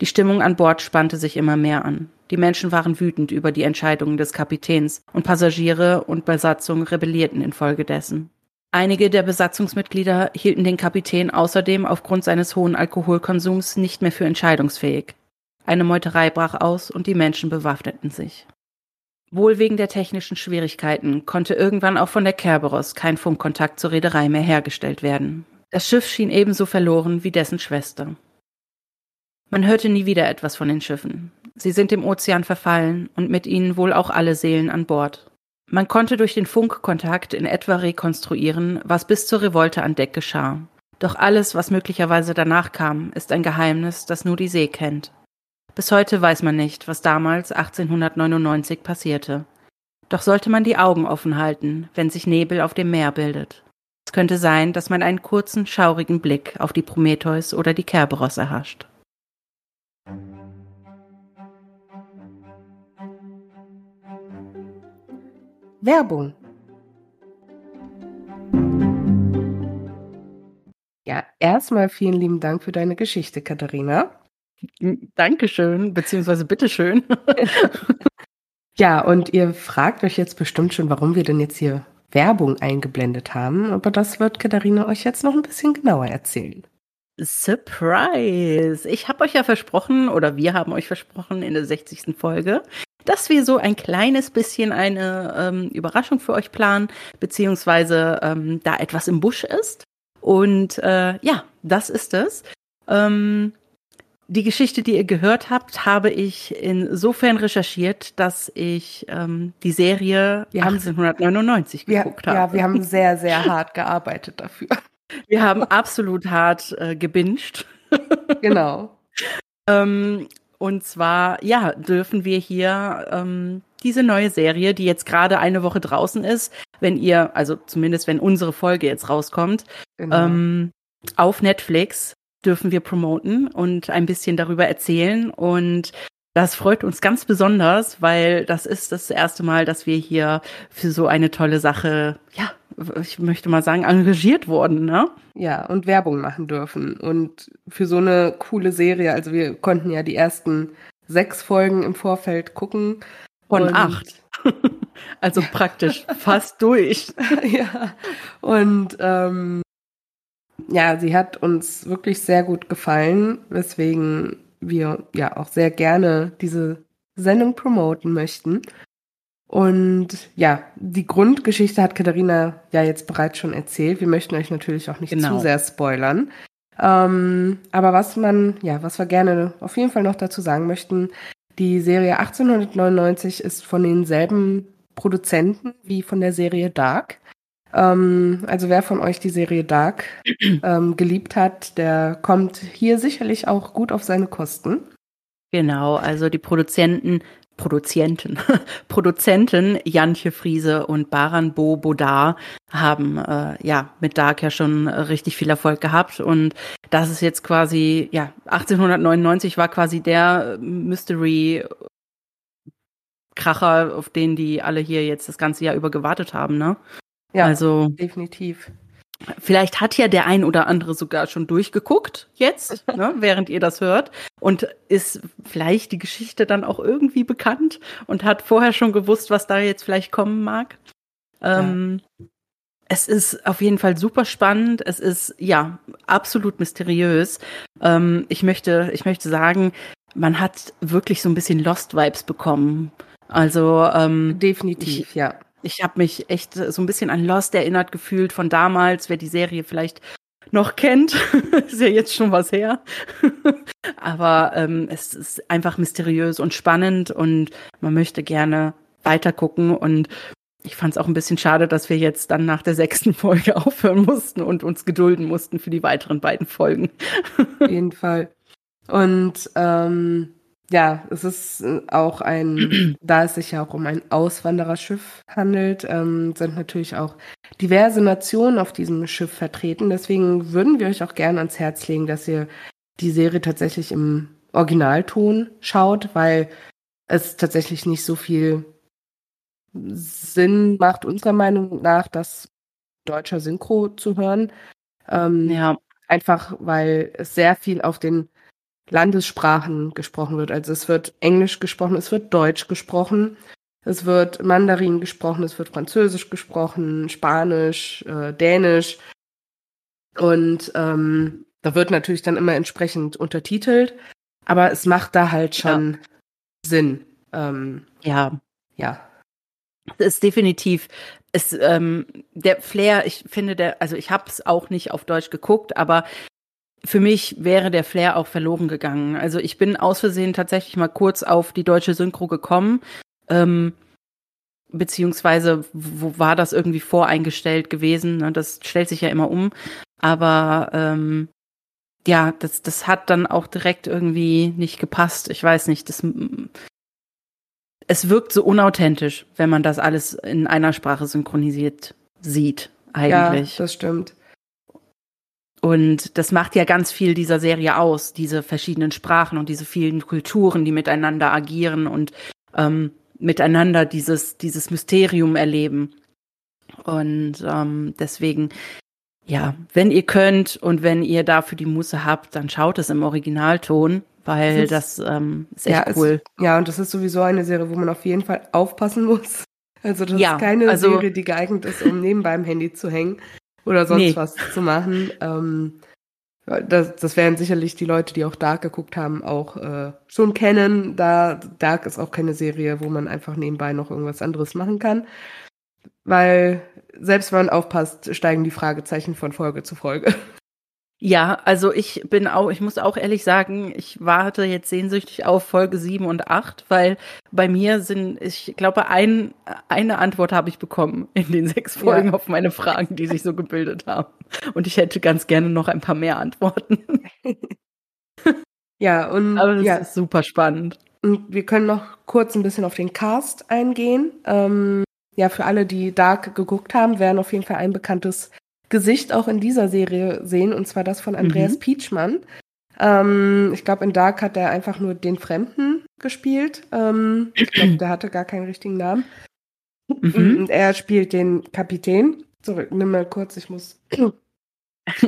S2: Die Stimmung an Bord spannte sich immer mehr an. Die Menschen waren wütend über die Entscheidungen des Kapitäns und Passagiere und Besatzung rebellierten infolgedessen. Einige der Besatzungsmitglieder hielten den Kapitän außerdem aufgrund seines hohen Alkoholkonsums nicht mehr für entscheidungsfähig. Eine Meuterei brach aus und die Menschen bewaffneten sich. Wohl wegen der technischen Schwierigkeiten konnte irgendwann auch von der Kerberos kein Funkkontakt zur Reederei mehr hergestellt werden. Das Schiff schien ebenso verloren wie dessen Schwester. Man hörte nie wieder etwas von den Schiffen. Sie sind dem Ozean verfallen und mit ihnen wohl auch alle Seelen an Bord. Man konnte durch den Funkkontakt in etwa rekonstruieren, was bis zur Revolte an Deck geschah. Doch alles, was möglicherweise danach kam, ist ein Geheimnis, das nur die See kennt. Bis heute weiß man nicht, was damals 1899 passierte. Doch sollte man die Augen offen halten, wenn sich Nebel auf dem Meer bildet. Es könnte sein, dass man einen kurzen, schaurigen Blick auf die Prometheus oder die Kerberos erhascht.
S1: Werbung. Ja, erstmal vielen lieben Dank für deine Geschichte, Katharina.
S2: Dankeschön, beziehungsweise bitteschön.
S1: ja, und ihr fragt euch jetzt bestimmt schon, warum wir denn jetzt hier Werbung eingeblendet haben, aber das wird Katharina euch jetzt noch ein bisschen genauer erzählen.
S2: Surprise! Ich habe euch ja versprochen, oder wir haben euch versprochen in der 60. Folge, dass wir so ein kleines bisschen eine ähm, Überraschung für euch planen, beziehungsweise ähm, da etwas im Busch ist. Und äh, ja, das ist es. Ähm, die Geschichte, die ihr gehört habt, habe ich insofern recherchiert, dass ich ähm, die Serie ja. 1999 geguckt
S1: ja,
S2: habe.
S1: Ja, wir haben sehr, sehr hart gearbeitet dafür.
S2: Wir haben absolut hart äh, gebinged.
S1: Genau.
S2: ähm, und zwar, ja, dürfen wir hier ähm, diese neue Serie, die jetzt gerade eine Woche draußen ist, wenn ihr, also zumindest wenn unsere Folge jetzt rauskommt, genau. ähm, auf Netflix dürfen wir promoten und ein bisschen darüber erzählen. Und das freut uns ganz besonders, weil das ist das erste Mal, dass wir hier für so eine tolle Sache, ja, ich möchte mal sagen, engagiert wurden, ne?
S1: Ja, und Werbung machen dürfen. Und für so eine coole Serie, also wir konnten ja die ersten sechs Folgen im Vorfeld gucken.
S2: Von acht. also praktisch fast durch.
S1: ja. Und ähm, ja, sie hat uns wirklich sehr gut gefallen, weswegen wir ja auch sehr gerne diese Sendung promoten möchten. Und ja, die Grundgeschichte hat Katharina ja jetzt bereits schon erzählt. Wir möchten euch natürlich auch nicht genau. zu sehr spoilern. Ähm, aber was man, ja, was wir gerne auf jeden Fall noch dazu sagen möchten, die Serie 1899 ist von denselben Produzenten wie von der Serie Dark. Ähm, also wer von euch die Serie Dark ähm, geliebt hat, der kommt hier sicherlich auch gut auf seine Kosten.
S2: Genau, also die Produzenten Produzenten, Produzenten Jantje Friese und Baran Bo Bodar haben äh, ja mit Dark ja schon äh, richtig viel Erfolg gehabt und das ist jetzt quasi ja 1899 war quasi der Mystery Kracher, auf den die alle hier jetzt das ganze Jahr über gewartet haben, ne?
S1: Ja, also definitiv.
S2: Vielleicht hat ja der ein oder andere sogar schon durchgeguckt jetzt, ne, während ihr das hört und ist vielleicht die Geschichte dann auch irgendwie bekannt und hat vorher schon gewusst, was da jetzt vielleicht kommen mag. Ähm, ja. Es ist auf jeden Fall super spannend. Es ist ja absolut mysteriös. Ähm, ich möchte, ich möchte sagen, man hat wirklich so ein bisschen Lost-Vibes bekommen. Also ähm,
S1: definitiv,
S2: ich,
S1: ja.
S2: Ich habe mich echt so ein bisschen an Lost erinnert gefühlt von damals, wer die Serie vielleicht noch kennt. ist ja jetzt schon was her. Aber ähm, es ist einfach mysteriös und spannend und man möchte gerne weitergucken und ich fand es auch ein bisschen schade, dass wir jetzt dann nach der sechsten Folge aufhören mussten und uns gedulden mussten für die weiteren beiden Folgen.
S1: Auf jeden Fall. Und ähm, ja, es ist auch ein, da es sich ja auch um ein Auswandererschiff handelt, ähm, sind natürlich auch diverse Nationen auf diesem Schiff vertreten. Deswegen würden wir euch auch gerne ans Herz legen, dass ihr die Serie tatsächlich im Originalton schaut, weil es tatsächlich nicht so viel Sinn macht, unserer Meinung nach, das deutscher Synchro zu hören. Ähm, ja. Einfach, weil es sehr viel auf den Landessprachen gesprochen wird. Also es wird Englisch gesprochen, es wird Deutsch gesprochen, es wird Mandarin gesprochen, es wird Französisch gesprochen, Spanisch, äh, Dänisch. Und ähm, da wird natürlich dann immer entsprechend untertitelt, aber es macht da halt schon ja. Sinn. Ähm,
S2: ja.
S1: Ja.
S2: Es ist definitiv es ähm, der Flair, ich finde der, also ich habe es auch nicht auf Deutsch geguckt, aber für mich wäre der Flair auch verloren gegangen. Also ich bin aus Versehen tatsächlich mal kurz auf die deutsche Synchro gekommen, ähm, beziehungsweise wo war das irgendwie voreingestellt gewesen? Ne? Das stellt sich ja immer um, aber ähm, ja, das, das hat dann auch direkt irgendwie nicht gepasst. Ich weiß nicht, das es wirkt so unauthentisch, wenn man das alles in einer Sprache synchronisiert sieht, eigentlich.
S1: Ja, das stimmt.
S2: Und das macht ja ganz viel dieser Serie aus, diese verschiedenen Sprachen und diese vielen Kulturen, die miteinander agieren und ähm, miteinander dieses, dieses Mysterium erleben. Und ähm, deswegen, ja, wenn ihr könnt und wenn ihr dafür die Muße habt, dann schaut es im Originalton, weil das, ist, ähm, ist echt
S1: ja,
S2: cool.
S1: Es, ja, und das ist sowieso eine Serie, wo man auf jeden Fall aufpassen muss. Also das ja, ist keine also, Serie, die geeignet ist, um nebenbei im Handy zu hängen oder sonst nee. was zu machen. Ähm, das, das werden sicherlich die Leute, die auch Dark geguckt haben, auch äh, schon kennen. Da Dark ist auch keine Serie, wo man einfach nebenbei noch irgendwas anderes machen kann. Weil selbst wenn man aufpasst, steigen die Fragezeichen von Folge zu Folge.
S2: Ja, also ich bin auch, ich muss auch ehrlich sagen, ich warte jetzt sehnsüchtig auf Folge 7 und 8, weil bei mir sind, ich glaube, ein, eine Antwort habe ich bekommen in den sechs Folgen ja. auf meine Fragen, die sich so gebildet haben. Und ich hätte ganz gerne noch ein paar mehr Antworten.
S1: ja, und
S2: Aber das
S1: ja.
S2: ist super spannend.
S1: Und wir können noch kurz ein bisschen auf den Cast eingehen. Ähm, ja, für alle, die Dark geguckt haben, werden auf jeden Fall ein bekanntes Gesicht auch in dieser Serie sehen, und zwar das von Andreas mhm. Pietschmann. Ähm, ich glaube, in Dark hat er einfach nur den Fremden gespielt. Ähm, ich glaube, der hatte gar keinen richtigen Namen. Mhm. Und er spielt den Kapitän. Zurück, nimm mal kurz, ich muss.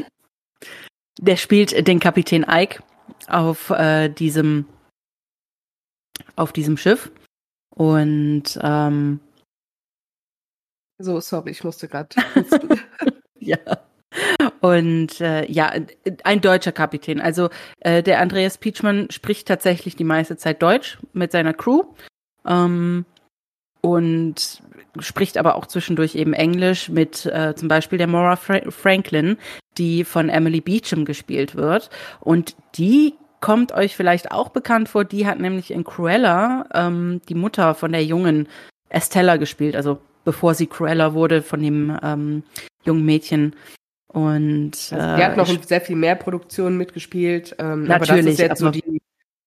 S2: Der spielt den Kapitän Ike auf äh, diesem auf diesem Schiff und ähm,
S1: so sorry, ich musste gerade
S2: ja. Und äh, ja, ein deutscher Kapitän. Also äh, der Andreas Pietschmann spricht tatsächlich die meiste Zeit Deutsch mit seiner Crew ähm, und spricht aber auch zwischendurch eben Englisch mit äh, zum Beispiel der Maura Fra Franklin, die von Emily Beecham gespielt wird. Und die kommt euch vielleicht auch bekannt vor. Die hat nämlich in Cruella ähm, die Mutter von der jungen Estella gespielt, also bevor sie Cruella wurde von dem ähm, jungen Mädchen. Und
S1: also, die äh, hat noch sehr viel mehr Produktionen mitgespielt. Ähm, natürlich, aber das ist jetzt so die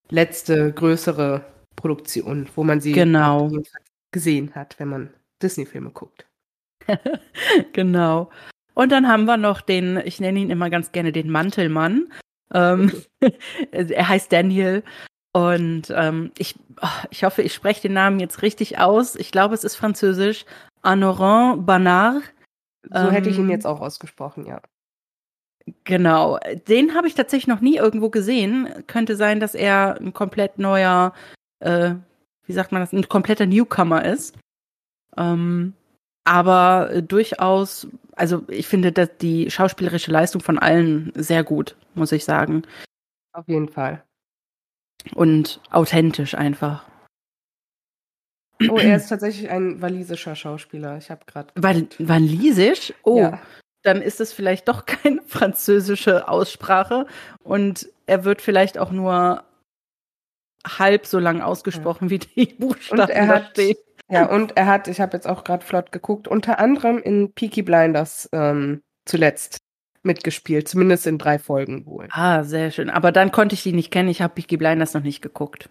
S1: letzte größere Produktion, wo man sie
S2: genau.
S1: gesehen hat, wenn man Disney-Filme guckt.
S2: genau. Und dann haben wir noch den, ich nenne ihn immer ganz gerne den Mantelmann. Ähm, er heißt Daniel. Und ähm, ich, oh, ich hoffe, ich spreche den Namen jetzt richtig aus. Ich glaube, es ist französisch. Honorant Banard.
S1: So hätte ich ihn ähm, jetzt auch ausgesprochen, ja.
S2: Genau. Den habe ich tatsächlich noch nie irgendwo gesehen. Könnte sein, dass er ein komplett neuer, äh, wie sagt man das, ein kompletter Newcomer ist. Ähm, aber äh, durchaus, also ich finde dass die schauspielerische Leistung von allen sehr gut, muss ich sagen.
S1: Auf jeden Fall.
S2: und authentisch einfach.
S1: Oh, er ist tatsächlich ein walisischer Schauspieler. Ich habe gerade.
S2: Wal walisisch? Oh,
S1: Ja.
S2: dann ist es vielleicht doch keine französische Aussprache und er wird vielleicht auch nur halb so lang ausgesprochen, wie die Buchstaben
S1: Und er hat-
S2: stehen.
S1: Ja, und er hat, ich habe jetzt auch gerade flott geguckt, unter anderem in Peaky Blinders ähm, zuletzt mitgespielt, zumindest in drei Folgen wohl.
S2: Ah, sehr schön. Aber dann konnte ich die nicht kennen. Ich habe Peaky Blinders noch nicht geguckt.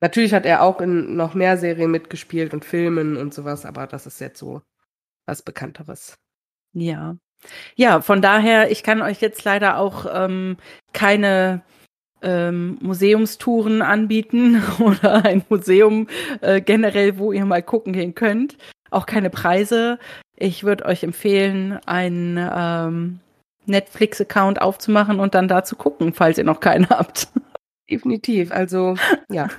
S1: Natürlich hat er auch in noch mehr Serien mitgespielt und Filmen und sowas, aber das ist jetzt so was Bekannteres.
S2: Ja. Ja, von daher, ich kann euch jetzt leider auch ähm, keine ähm, Museumstouren anbieten oder ein Museum äh, generell, wo ihr mal gucken gehen könnt. Auch keine Preise. Ich würde euch empfehlen, einen ähm, Netflix-Account aufzumachen und dann da zu gucken, falls ihr noch keinen habt.
S1: Definitiv. Also, ja.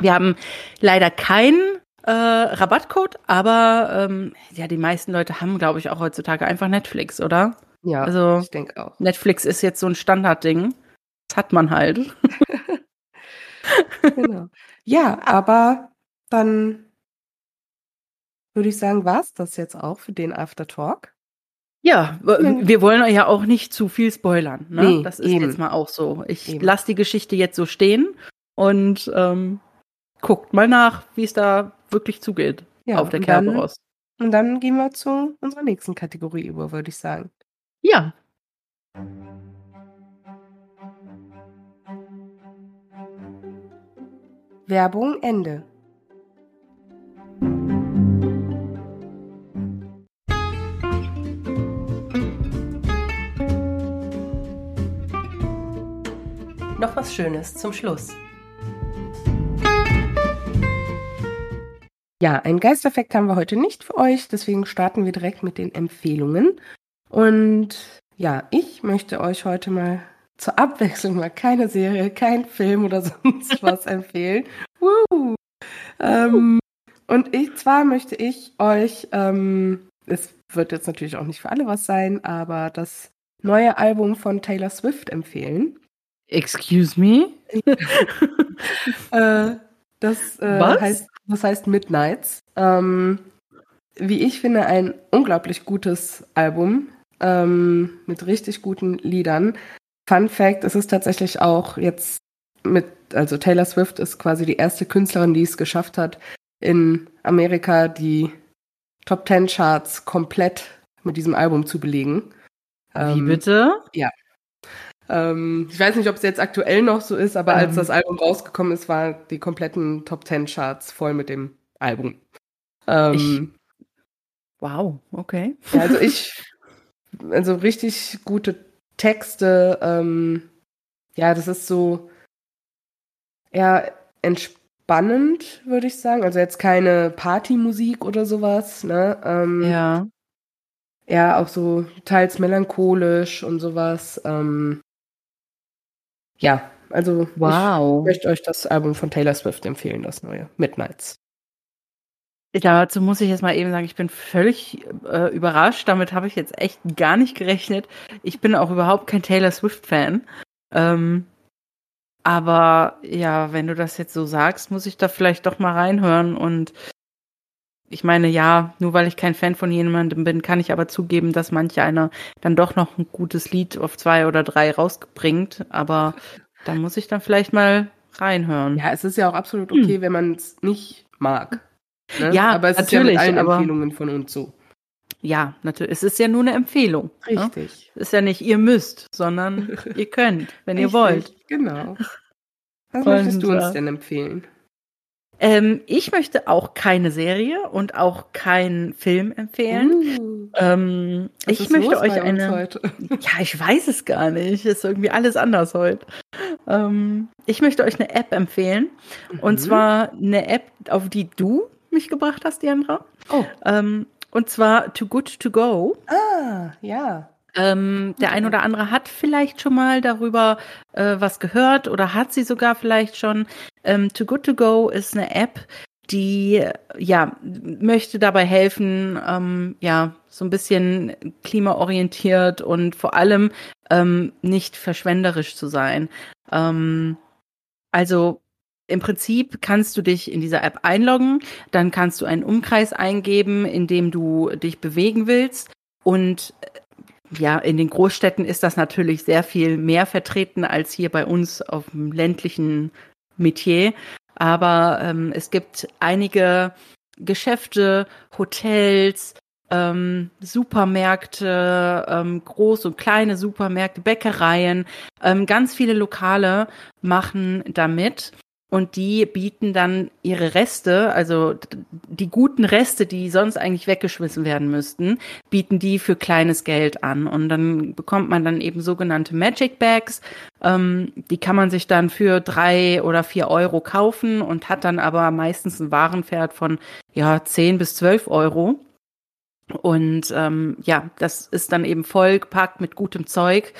S2: Wir haben leider keinen äh, Rabattcode, aber ähm, ja, die meisten Leute haben, glaube ich, auch heutzutage einfach Netflix, oder?
S1: Ja,
S2: Also-
S1: ich denke auch.
S2: Netflix ist jetzt so ein Standardding. Das hat man halt.
S1: Genau. Ja, aber dann würde ich sagen, war's das jetzt auch für den Aftertalk.
S2: Ja, w- wir wollen euch ja auch nicht zu viel spoilern. Ne?
S1: Nee,
S2: das ist
S1: eben.
S2: jetzt mal auch so. Ich lasse die Geschichte jetzt so stehen und ähm, guckt mal nach, wie es da wirklich zugeht
S1: Ja,
S2: auf der Kerberos.
S1: Und dann gehen wir zu unserer nächsten Kategorie über, würde ich sagen.
S2: Ja,
S1: Werbung Ende. Noch was Schönes zum Schluss. Ja, einen Geisteffekt haben wir heute nicht für euch, deswegen starten wir direkt mit den Empfehlungen. Und ja, ich möchte euch heute mal zur Abwechslung mal keine Serie, kein Film oder sonst was empfehlen. Woo! Ähm, und ich zwar möchte ich euch, ähm, es wird jetzt natürlich auch nicht für alle was sein, aber das neue Album von Taylor Swift empfehlen.
S2: excuse me.
S1: Äh, das, äh,
S2: Was?
S1: heißt, das heißt Midnights. Ähm, wie ich finde, ein unglaublich gutes Album ähm, mit richtig guten Liedern. Fun Fact: Es ist tatsächlich auch jetzt mit, also Taylor Swift ist quasi die erste Künstlerin, die es geschafft hat, in Amerika die Top Ten Charts komplett mit diesem Album zu belegen.
S2: Wie
S1: Ähm,
S2: bitte?
S1: Ähm, ich weiß nicht, ob es jetzt aktuell noch so ist, aber als
S2: Ähm.
S1: das Album rausgekommen ist, war die kompletten Top Ten Charts voll mit dem Album. Ähm,
S2: Wow, okay.
S1: ja, also ich, also richtig gute Texte. Ähm, ja, das ist so eher entspannend, würde ich sagen. Also jetzt keine Partymusik oder sowas. Ne? Ähm,
S2: Ja.
S1: Ja, auch so teils melancholisch und sowas. Ähm, ja, also ich
S2: Wow.
S1: möchte euch das Album von Taylor Swift empfehlen, das neue Midnights.
S2: Dazu muss ich jetzt mal eben sagen, ich bin völlig äh, überrascht. Damit habe ich jetzt echt gar nicht gerechnet. Ich bin auch überhaupt kein Taylor Swift-Fan. Ähm, aber ja, wenn du das jetzt so sagst, muss ich da vielleicht doch mal reinhören. Und ich meine, ja, nur weil ich kein Fan von jemandem bin, kann ich aber zugeben, dass manch einer dann doch noch ein gutes Lied auf zwei oder drei rausbringt. Aber da muss ich dann vielleicht mal reinhören.
S1: Ja, es ist ja auch absolut okay, wenn man es nicht mag. Ne?
S2: Ja,
S1: aber es
S2: natürlich,
S1: ist ja mit allen
S2: aber-
S1: Empfehlungen von uns so.
S2: Ja, natürlich. Es ist ja nur eine Empfehlung. Ne?
S1: Richtig.
S2: Es ist ja nicht, ihr müsst, sondern ihr könnt, wenn ihr
S1: Richtig,
S2: wollt.
S1: Genau. Was
S2: Und,
S1: möchtest du uns
S2: äh,
S1: denn empfehlen?
S2: Ähm, ich möchte auch keine Serie und auch keinen Film empfehlen.
S1: Uh,
S2: Ähm, ich möchte euch eine. Ja, ich weiß es gar nicht. Ist irgendwie alles anders heute. Ähm, ich möchte euch eine App empfehlen. Und
S1: Mhm.
S2: zwar eine App, auf die du mich gebracht hast, Diandra.
S1: Oh,
S2: Ähm, und zwar Too Good To Go.
S1: ah, ja.
S2: Ähm, der ein oder andere hat vielleicht schon mal darüber äh, was gehört oder hat sie sogar vielleicht schon. Ähm, Too Good To Go ist eine App, die ja möchte dabei helfen, ähm, ja so ein bisschen klimaorientiert und vor allem ähm, nicht verschwenderisch zu sein. Ähm, also im Prinzip kannst du dich in dieser App einloggen, dann kannst du einen Umkreis eingeben, in dem du dich bewegen willst und ja, in den Großstädten ist das natürlich sehr viel mehr vertreten als hier bei uns auf dem ländlichen Metier. Aber ähm, es gibt einige Geschäfte, Hotels, ähm, Supermärkte, ähm, große und kleine Supermärkte, Bäckereien, ähm, ganz viele Lokale machen damit und die bieten dann ihre Reste, also die guten Reste, die sonst eigentlich weggeschmissen werden müssten, bieten die für kleines Geld an. Und dann bekommt man dann eben sogenannte Magic Bags. Ähm, die kann man sich dann für drei oder vier Euro kaufen und hat dann aber meistens ein Warenwert von ja zehn bis zwölf Euro. Und ähm, ja, das ist dann eben vollgepackt mit gutem Zeug.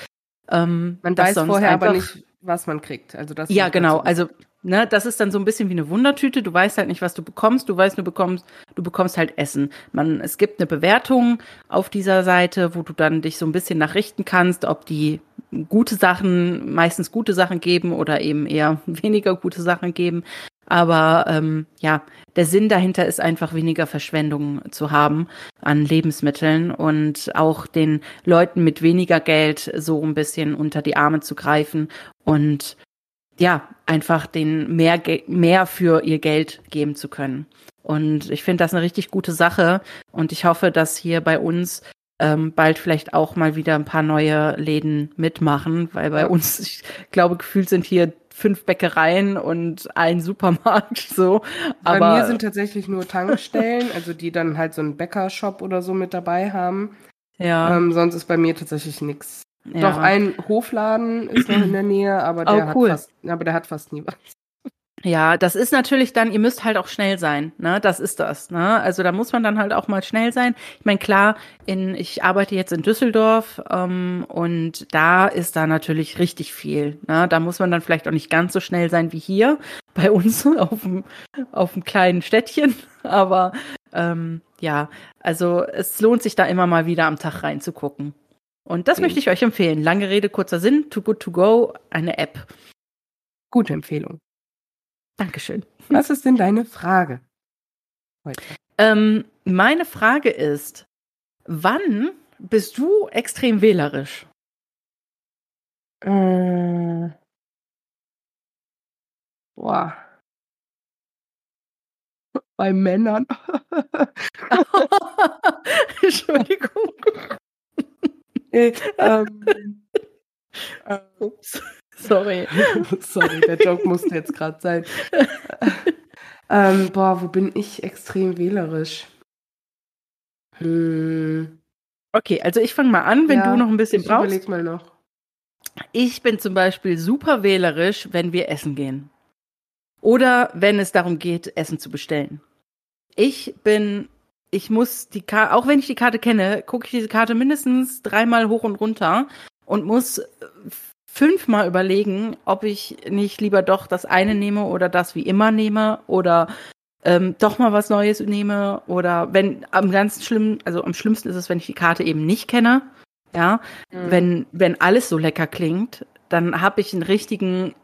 S1: Ähm, man weiß vorher aber nicht, was man kriegt. Also das
S2: ja, genau. Also Ne, das ist dann so ein bisschen wie eine Wundertüte. Du weißt halt nicht, was du bekommst. Du weißt, du bekommst, du bekommst halt Essen. Man, es gibt eine Bewertung auf dieser Seite, wo du dann dich so ein bisschen nachrichten kannst, ob die gute Sachen, meistens gute Sachen geben oder eben eher weniger gute Sachen geben. Aber ähm, ja, der Sinn dahinter ist einfach weniger Verschwendung zu haben an Lebensmitteln und auch den Leuten mit weniger Geld so ein bisschen unter die Arme zu greifen und ja, einfach den mehr, mehr für ihr Geld geben zu können. Und ich finde das eine richtig gute Sache. Und ich hoffe, dass hier bei uns ähm, bald vielleicht auch mal wieder ein paar neue Läden mitmachen, weil bei uns, ich glaube, gefühlt sind hier fünf Bäckereien und ein Supermarkt so.
S1: Aber bei mir sind tatsächlich nur Tankstellen, also die dann halt so einen Bäckershop oder so mit dabei haben. Ja. Ähm, sonst ist bei mir tatsächlich nichts. Ja. Doch ein Hofladen ist noch in der Nähe, aber der, oh, cool. hat, fast, aber der hat fast nie was.
S2: Ja, das ist natürlich dann, ihr müsst halt auch schnell sein, ne? Das ist das, ne? Also da muss man dann halt auch mal schnell sein. Ich meine, klar, in, ich arbeite jetzt in Düsseldorf ähm, und da ist da natürlich richtig viel. Ne? Da muss man dann vielleicht auch nicht ganz so schnell sein wie hier bei uns auf dem, auf dem kleinen Städtchen. Aber ähm, ja, also es lohnt sich da immer mal wieder am Tag reinzugucken. Und das okay. möchte ich euch empfehlen. Lange Rede, kurzer Sinn. Too Good To Go, eine App.
S1: Gute Empfehlung.
S2: Dankeschön.
S1: Was ist denn deine Frage
S2: heute? Ähm, meine Frage ist, wann bist du extrem wählerisch?
S1: Äh, boah. Bei Männern.
S2: Entschuldigung.
S1: Äh, ähm, äh, ups. Sorry. Sorry, der Joke musste jetzt gerade sein. ähm, boah, wo bin ich extrem wählerisch?
S2: Hm. Okay, also ich fange mal an, wenn ja, du noch ein bisschen
S1: ich
S2: brauchst.
S1: Überleg mal noch.
S2: Ich bin zum Beispiel super wählerisch, wenn wir essen gehen. Oder wenn es darum geht, Essen zu bestellen. Ich bin ich muss die Karte, auch wenn ich die Karte kenne, gucke ich diese Karte mindestens dreimal hoch und runter und muss äh, fünfmal überlegen, ob ich nicht lieber doch das eine nehme oder das wie immer nehme oder ähm, doch mal was Neues nehme oder wenn am ganz schlimm, also am schlimmsten ist es, wenn ich die Karte eben nicht kenne. Ja, mhm. wenn wenn alles so lecker klingt, dann habe ich einen richtigen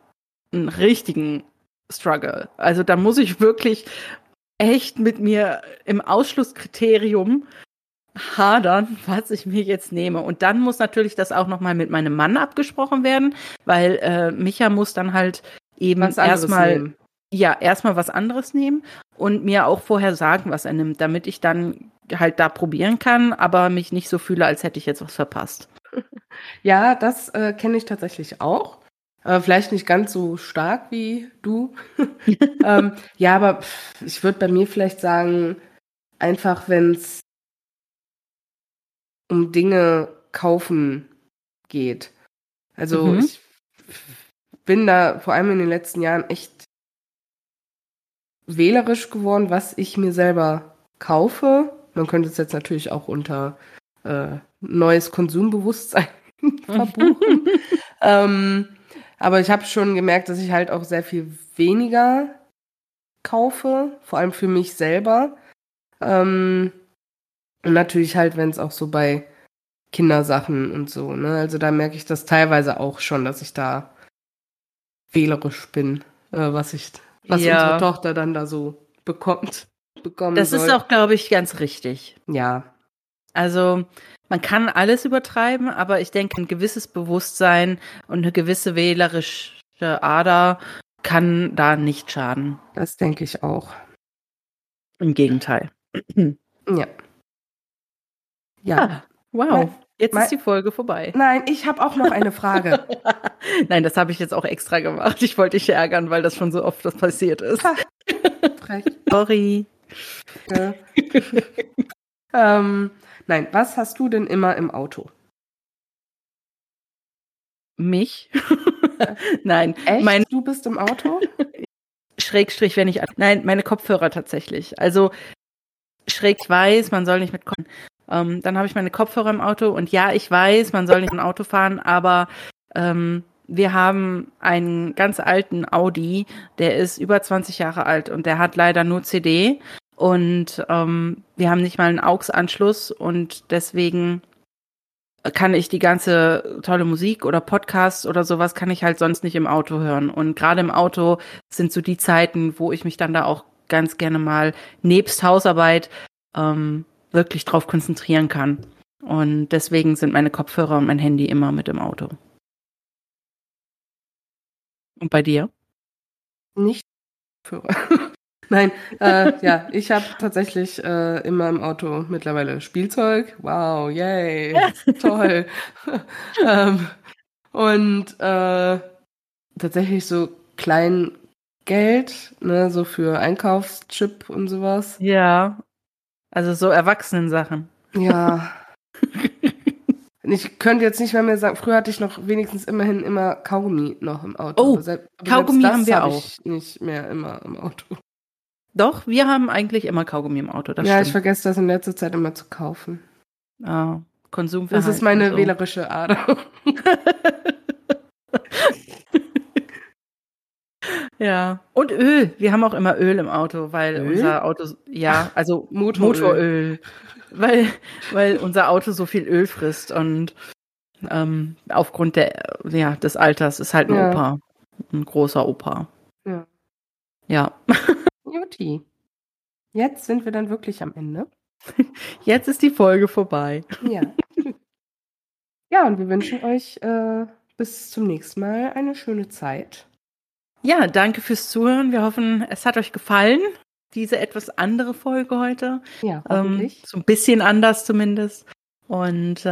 S2: einen richtigen Struggle. Also da muss ich wirklich echt mit mir im Ausschlusskriterium hadern, was ich mir jetzt nehme. Und dann muss natürlich das auch nochmal mit meinem Mann abgesprochen werden, weil äh, Micha muss dann halt eben erstmal ja erstmal was anderes nehmen und mir auch vorher sagen, was er nimmt, damit ich dann halt da probieren kann, aber mich nicht so fühle, als hätte ich jetzt was verpasst.
S1: Ja, das äh, kenne ich tatsächlich auch. Äh, vielleicht nicht ganz so stark wie du. ähm, ja, aber ich würde bei mir vielleicht sagen, einfach wenn es um Dinge kaufen geht. Also mhm. ich bin da vor allem in den letzten Jahren echt wählerisch geworden, was ich mir selber kaufe. Man könnte es jetzt natürlich auch unter äh, neues Konsumbewusstsein verbuchen. ähm, aber ich habe schon gemerkt, dass ich halt auch sehr viel weniger kaufe, vor allem für mich selber. Ähm, und natürlich halt, wenn es auch so bei Kindersachen und so, ne? Also da merke ich das teilweise auch schon, dass ich da wählerisch bin, äh, was ich, was
S2: Ja.
S1: unsere Tochter dann da so bekommt, bekommen
S2: Das
S1: soll.
S2: ist auch, glaube ich, ganz richtig.
S1: ja,
S2: Also man kann alles übertreiben, aber ich denke, ein gewisses Bewusstsein und eine gewisse wählerische Ader kann da nicht schaden.
S1: das denke ich auch.
S2: Im Gegenteil.
S1: Ja. Ja.
S2: Ah, wow, jetzt
S1: mein-
S2: ist die Folge vorbei.
S1: Nein, ich habe auch noch eine Frage.
S2: Nein, das habe ich jetzt auch extra gemacht. Ich wollte dich ärgern, weil das schon so oft das passiert ist. Sorry.
S1: Ja. ähm, nein, was hast du denn immer im Auto?
S2: Mich? Nein,
S1: Echt?
S2: mein
S1: du bist im Auto?
S2: Schrägstrich, wenn ich. Nein, meine Kopfhörer tatsächlich. Also schräg weiß, man soll nicht mit. Ähm, dann habe ich meine Kopfhörer im Auto und ja, ich weiß, man soll nicht im Auto fahren, aber ähm, wir haben einen ganz alten Audi, der ist über 20 Jahre alt und der hat leider nur CD und ähm, wir haben nicht mal einen AUX-Anschluss und deswegen kann ich die ganze tolle Musik oder Podcasts oder sowas kann ich halt sonst nicht im Auto hören. Und gerade im Auto sind so die Zeiten, wo ich mich dann da auch ganz gerne mal nebst Hausarbeit ähm, wirklich drauf konzentrieren kann. Und deswegen sind meine Kopfhörer und mein Handy immer mit im Auto. Und bei dir?
S1: Nicht Führer. Nein, äh, ja, ich habe tatsächlich äh, immer im Auto mittlerweile Spielzeug. Wow, yay, toll. ähm, und äh, tatsächlich so Kleingeld, ne, so für Einkaufschip und sowas.
S2: Ja. Also so Erwachsenensachen.
S1: Ja. Ich könnte jetzt nicht mehr, mehr sagen, früher hatte ich noch wenigstens immerhin immer Kaugummi noch im Auto.
S2: Oh,
S1: Aber selbst- aber
S2: Kaugummi haben
S1: das
S2: wir
S1: hab
S2: auch.
S1: Ich nicht mehr immer im Auto.
S2: Doch, wir haben eigentlich immer Kaugummi im Auto. Das
S1: ja, ich
S2: stimmt.
S1: vergesse das in letzter Zeit immer zu kaufen.
S2: Ah,
S1: Das
S2: Konsumverhalten.
S1: ist meine
S2: so.
S1: wählerische Ader.
S2: Ja. Und Öl. Wir haben auch immer Öl im Auto, weil
S1: Öl?
S2: unser Auto, ja, also
S1: Motoröl.
S2: Motoröl. Weil, weil unser Auto so viel Öl frisst und ähm, aufgrund der, ja, des Alters ist halt ein
S1: Ja.
S2: Opa. Ein großer Opa.
S1: Ja.
S2: Ja.
S1: Juti. Jetzt sind wir dann wirklich am Ende.
S2: Jetzt ist die Folge vorbei.
S1: Ja. ja, und wir wünschen euch äh, bis zum nächsten Mal eine schöne Zeit.
S2: Ja, danke fürs Zuhören. Wir hoffen, es hat euch gefallen. Diese etwas andere Folge heute.
S1: Ja,
S2: Ähm,
S1: hoffentlich.
S2: so ein bisschen anders zumindest. Und äh,